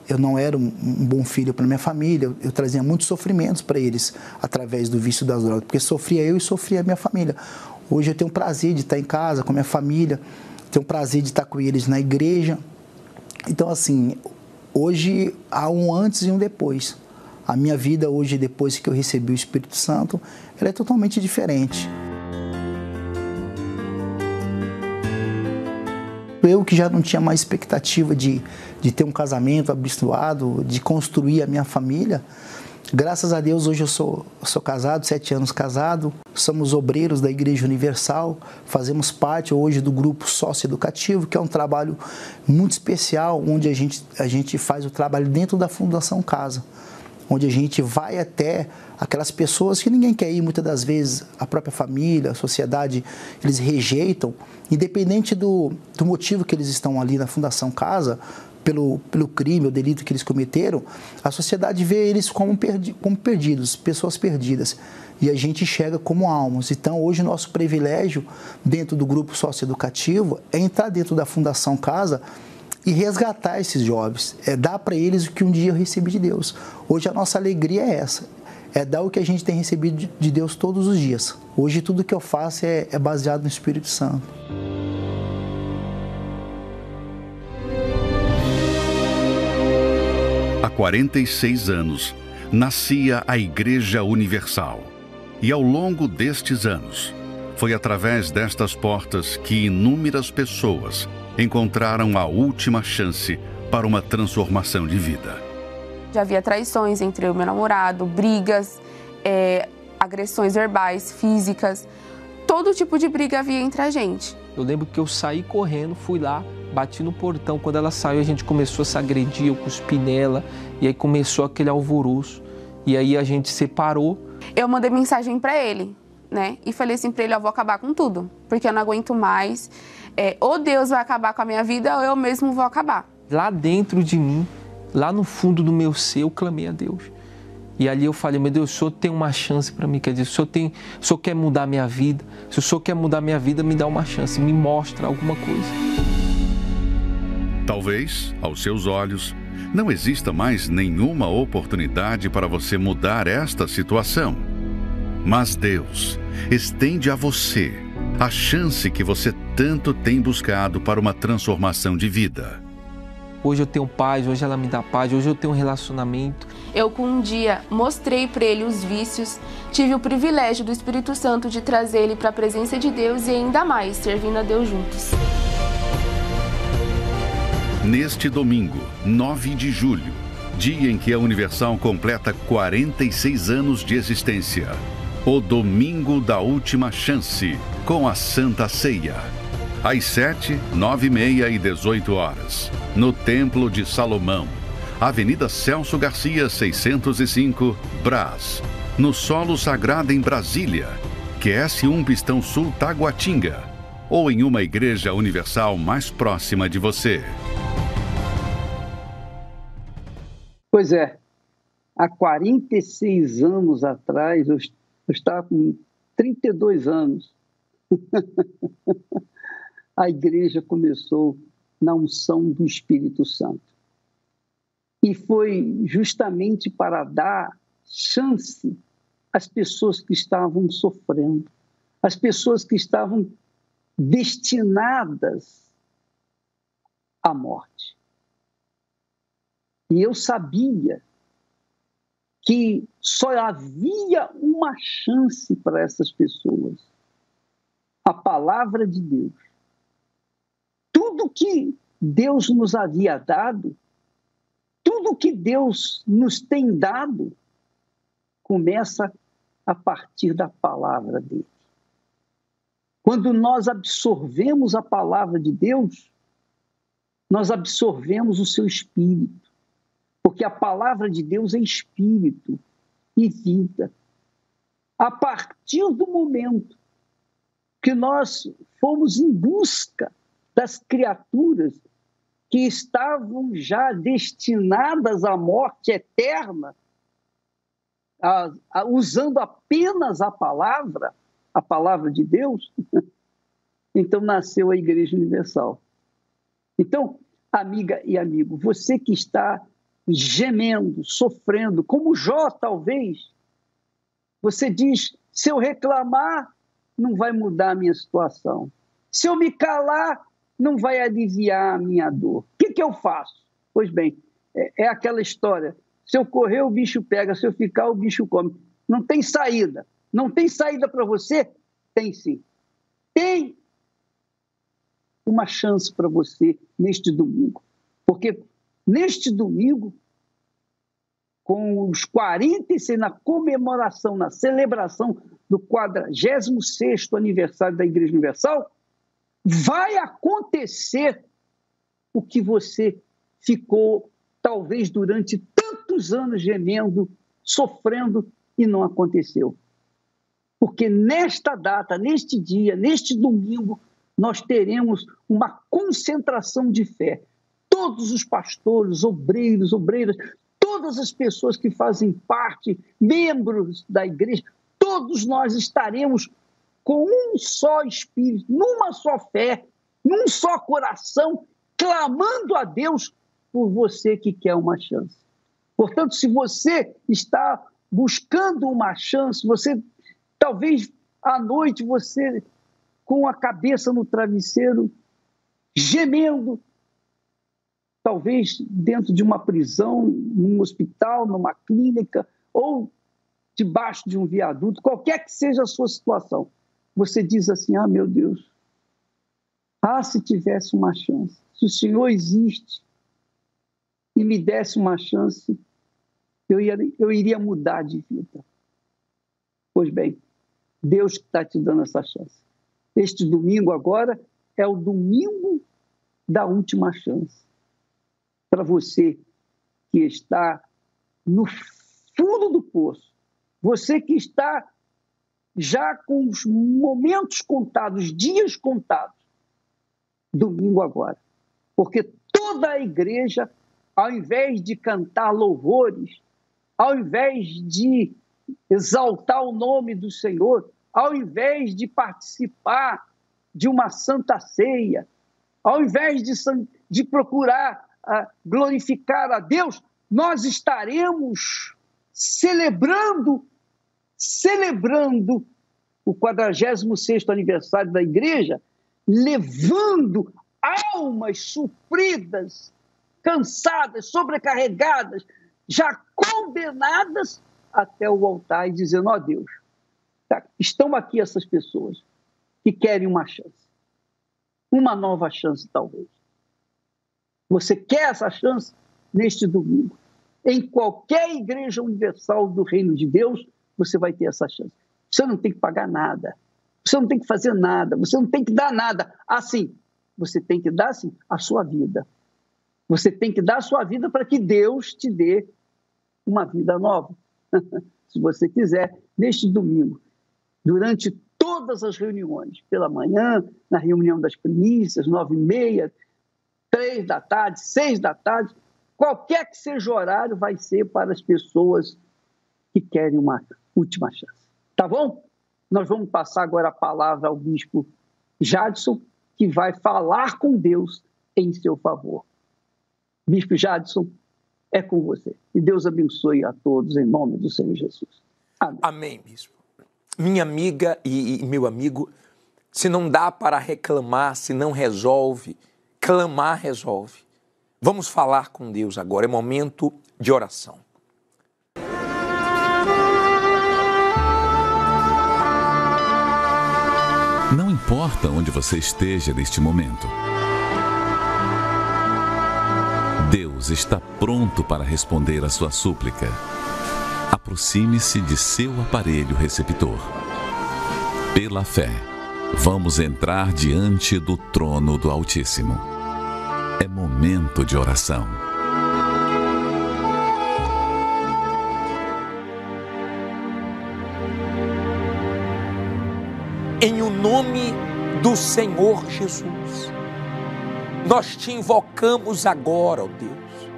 eu não era um, bom filho para minha família, eu, eu trazia muitos sofrimentos para eles através do vício das drogas, porque sofria eu e sofria a minha família. Hoje eu tenho o prazer de estar em casa com a minha família, tenho o prazer de estar com eles na igreja. Então, assim, hoje há um antes e um depois. A minha vida hoje, depois que eu recebi o Espírito Santo, ela é totalmente diferente. Eu que já não tinha mais expectativa de, de ter um casamento abençoado, de construir a minha família, graças a Deus hoje eu sou, sou casado, sete anos casado, somos obreiros da Igreja Universal, fazemos parte hoje do grupo socioeducativo, que é um trabalho muito especial, onde a gente, a gente faz o trabalho dentro da Fundação Casa onde a gente vai até aquelas pessoas que ninguém quer ir, muitas das vezes a própria família, a sociedade, eles rejeitam, independente do, do motivo que eles estão ali na Fundação Casa, pelo, pelo crime ou delito que eles cometeram, a sociedade vê eles como, perdi, como perdidos, pessoas perdidas. E a gente enxerga como almas. Então, hoje, nosso privilégio dentro do grupo socioeducativo é entrar dentro da Fundação Casa e resgatar esses jovens, é dar para eles o que um dia eu recebi de Deus. Hoje a nossa alegria é essa, é dar o que a gente tem recebido de Deus todos os dias. Hoje tudo que eu faço é, é baseado no Espírito Santo. Há 46 anos, nascia a Igreja Universal. E ao longo destes anos, foi através destas portas que inúmeras pessoas encontraram a última chance para uma transformação de vida. Já havia traições entre eu e meu namorado, brigas, é, agressões verbais, físicas, todo tipo de briga havia entre a gente. Eu lembro que eu saí correndo, fui lá, bati no portão. Quando ela saiu, a gente começou a se agredir, eu cuspi nela, e aí começou aquele alvoroço. E aí a gente separou. Eu mandei mensagem para ele, né? E falei assim para ele: eu vou acabar com tudo, porque eu não aguento mais é, ou Deus vai acabar com a minha vida ou eu mesmo vou acabar. Lá dentro de mim lá no fundo do meu ser, eu clamei a Deus. E ali eu falei, meu Deus, o Senhor tem uma chance para mim. Quer dizer, o Senhor, tem, o Senhor quer mudar a minha vida. Se o Senhor quer mudar a minha vida, me dá uma chance, me mostra alguma coisa. Talvez, aos seus olhos, não exista mais nenhuma oportunidade para você mudar esta situação. Mas Deus estende a você a chance que você tanto tem buscado para uma transformação de vida. Hoje eu tenho paz, hoje ela me dá paz, hoje eu tenho um relacionamento. Eu, com um dia, mostrei para ele os vícios, tive o privilégio do Espírito Santo de trazer ele para a presença de Deus e ainda mais, servindo a Deus juntos. Neste domingo, 9 de julho, dia em que a Universal completa 46 anos de existência, o Domingo da Última Chance, com a Santa Ceia às 7, 9 e meia e 18 horas, no Templo de Salomão, Avenida Celso Garcia, 605, Brás, no Solo Sagrado em Brasília, QS1 Pistão Sul Taguatinga, ou em uma igreja universal mais próxima de você. Pois é, há 46 anos atrás, eu estava com 32 anos. a igreja começou na unção do Espírito Santo. E foi justamente para dar chance às pessoas que estavam sofrendo, às pessoas que estavam destinadas à morte. E eu sabia que só havia uma chance para essas pessoas: a palavra de Deus. Tudo que Deus nos havia dado, tudo que Deus nos tem dado, começa a partir da palavra dele. Quando nós absorvemos a palavra de Deus, nós absorvemos o seu espírito, porque a palavra de Deus é espírito e vida. A partir do momento que nós fomos em busca das criaturas que estavam já destinadas à morte eterna, a, a, usando apenas a palavra, a palavra de Deus, então nasceu a Igreja Universal. Então, amiga e amigo, você que está gemendo, sofrendo, como Jó talvez, você diz: se eu reclamar, não vai mudar a minha situação. Se eu me calar, não vai aliviar a minha dor. O que, que eu faço? Pois bem, é, é aquela história. Se eu correr, o bicho pega, se eu ficar, o bicho come. Não tem saída. Não tem saída para você? Tem sim. Tem uma chance para você neste domingo. Porque neste domingo, com os 46, na comemoração, na celebração do 46º aniversário da Igreja Universal, vai acontecer o que você ficou, talvez, durante tantos anos gemendo, sofrendo e não aconteceu. Porque nesta data, neste dia, neste domingo, nós teremos uma concentração de fé. Todos os pastores, obreiros, obreiras, todas as pessoas que fazem parte, membros da igreja, todos nós estaremos com um só espírito, numa só fé, num só coração, clamando a Deus por você que quer uma chance. Portanto, se você está buscando uma chance, você talvez à noite você com a cabeça no travesseiro, gemendo, talvez dentro de uma prisão, num hospital, numa clínica ou debaixo de um viaduto, qualquer que seja a sua situação você diz assim: ah, meu Deus, ah, se tivesse uma chance, se o Senhor existe e me desse uma chance, eu, ia, eu iria mudar de vida. Pois bem, Deus está te dando essa chance. Este domingo agora é o domingo da última chance. Para você que está no fundo do poço, você que está já com os momentos contados, dias contados, domingo agora. Porque toda a igreja ao invés de cantar louvores, ao invés de exaltar o nome do Senhor, ao invés de participar de uma santa ceia, ao invés de, de procurar glorificar a Deus, nós estaremos celebrando, celebrando o 46º aniversário da igreja, levando almas supridas, cansadas, sobrecarregadas, já condenadas até o altar e dizendo: ó oh, Deus, tá, estão aqui essas pessoas que querem uma chance, uma nova chance, talvez. Você quer essa chance neste domingo? Em qualquer igreja universal do Reino de Deus, você vai ter essa chance. Você não tem que pagar nada, você não tem que fazer nada, você não tem que dar nada. Assim, você tem que dar, sim, a sua vida. Você tem que dar a sua vida para que Deus te dê uma vida nova. Se você quiser, neste domingo, durante todas as reuniões, pela manhã, na reunião das primícias, nove e meia, três da tarde, seis da tarde, qualquer que seja o horário, vai ser para as pessoas que querem uma última chance. Tá bom? Nós vamos passar agora a palavra ao bispo Jadson, que vai falar com Deus em seu favor. Bispo Jadson, é com você. E Deus abençoe a todos em nome do Senhor Jesus. Amém, Amém bispo. Minha amiga e, e meu amigo, se não dá para reclamar, se não resolve, clamar resolve. Vamos falar com Deus agora, é momento de oração. Não importa onde você esteja neste momento. Deus está pronto para responder a sua súplica. Aproxime-se de seu aparelho receptor. Pela fé, vamos entrar diante do trono do Altíssimo. É momento de oração. Em o nome do Senhor Jesus nós te invocamos agora, ó Deus.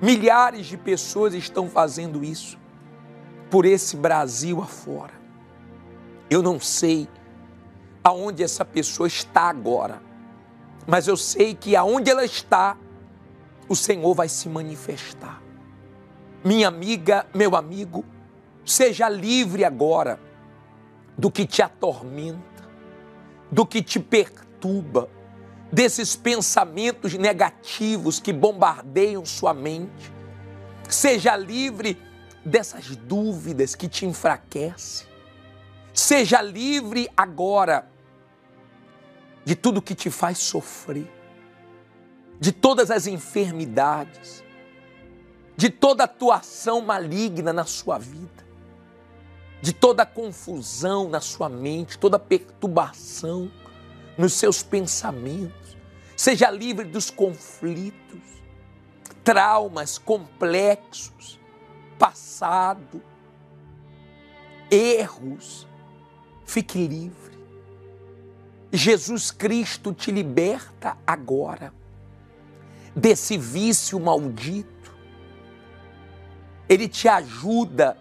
Milhares de pessoas estão fazendo isso por esse Brasil afora. Eu não sei aonde essa pessoa está agora, mas eu sei que aonde ela está, o Senhor vai se manifestar. Minha amiga, meu amigo, seja livre agora do que te atormenta, do que te perturba, desses pensamentos negativos que bombardeiam sua mente. Seja livre dessas dúvidas que te enfraquecem. Seja livre agora de tudo que te faz sofrer, de todas as enfermidades, de toda atuação maligna na sua vida, de toda confusão na sua mente, toda perturbação nos seus pensamentos Seja livre dos conflitos, traumas complexos, passado, erros. Fique livre. Jesus Cristo te liberta agora desse vício maldito. Ele te ajuda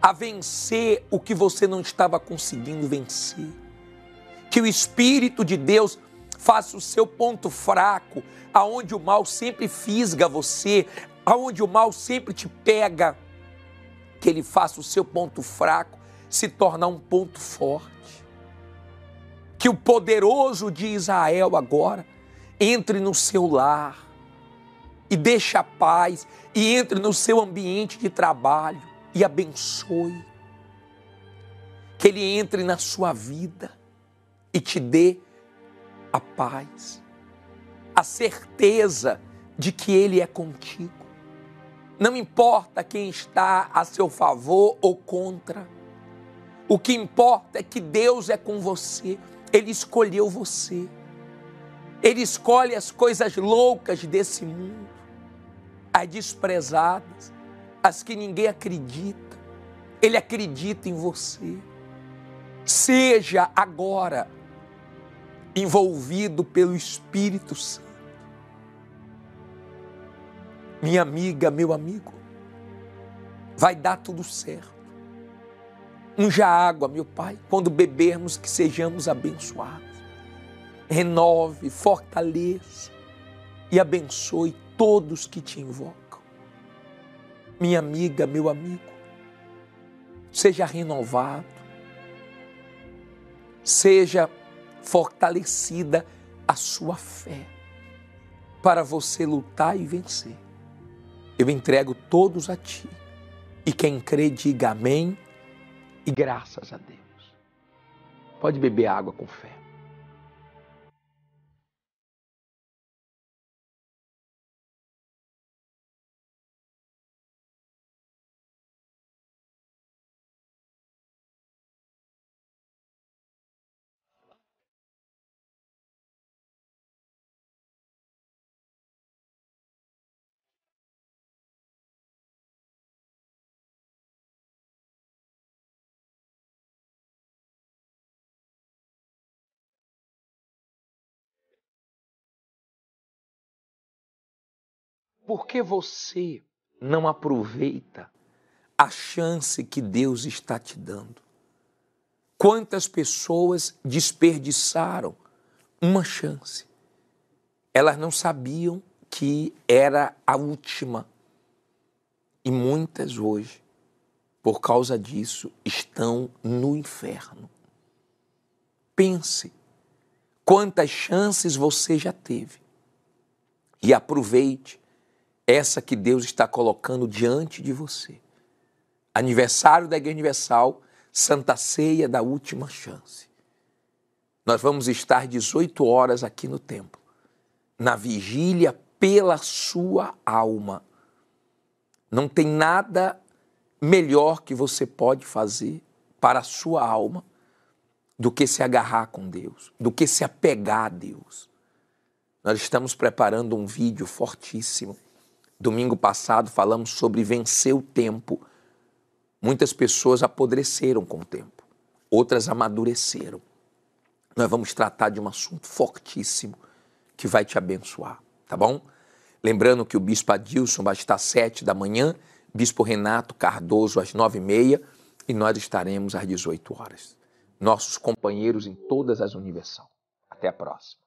a vencer o que você não estava conseguindo vencer. Que o Espírito de Deus faça o seu ponto fraco, aonde o mal sempre fisga você, aonde o mal sempre te pega, que ele faça o seu ponto fraco se tornar um ponto forte. Que o poderoso de Israel agora entre no seu lar e deixe a paz e entre no seu ambiente de trabalho e abençoe. Que ele entre na sua vida e te dê a paz, a certeza de que Ele é contigo. Não importa quem está a seu favor ou contra, o que importa é que Deus é com você, Ele escolheu você. Ele escolhe as coisas loucas desse mundo, as desprezadas, as que ninguém acredita. Ele acredita em você. Seja agora envolvido pelo Espírito Santo. Minha amiga, meu amigo, vai dar tudo certo. Unja água, meu Pai, quando bebermos, que sejamos abençoados. Renove, fortaleça e abençoe todos que te invocam. Minha amiga, meu amigo, seja renovado, seja fortalecida a sua fé para você lutar e vencer. Eu entrego todos a ti. E quem crê, diga amém e graças a Deus. Pode beber água com fé. Por que você não aproveita a chance que Deus está te dando? Quantas pessoas desperdiçaram uma chance? Elas não sabiam que era a última. E muitas hoje, por causa disso, estão no inferno. Pense quantas chances você já teve e aproveite essa que Deus está colocando diante de você. Aniversário da Igreja Universal, Santa Ceia da Última Chance. Nós vamos estar 18 horas aqui no templo, na vigília pela sua alma. Não tem nada melhor que você pode fazer para a sua alma do que se agarrar com Deus, do que se apegar a Deus. Nós estamos preparando um vídeo fortíssimo Domingo passado falamos sobre vencer o tempo. Muitas pessoas apodreceram com o tempo, outras amadureceram. Nós vamos tratar de um assunto fortíssimo que vai te abençoar, tá bom? Lembrando que o Bispo Adilson vai estar às sete da manhã, Bispo Renato Cardoso às nove e meia e nós estaremos às 18 horas. Nossos companheiros em todas as Universal. Até a próxima.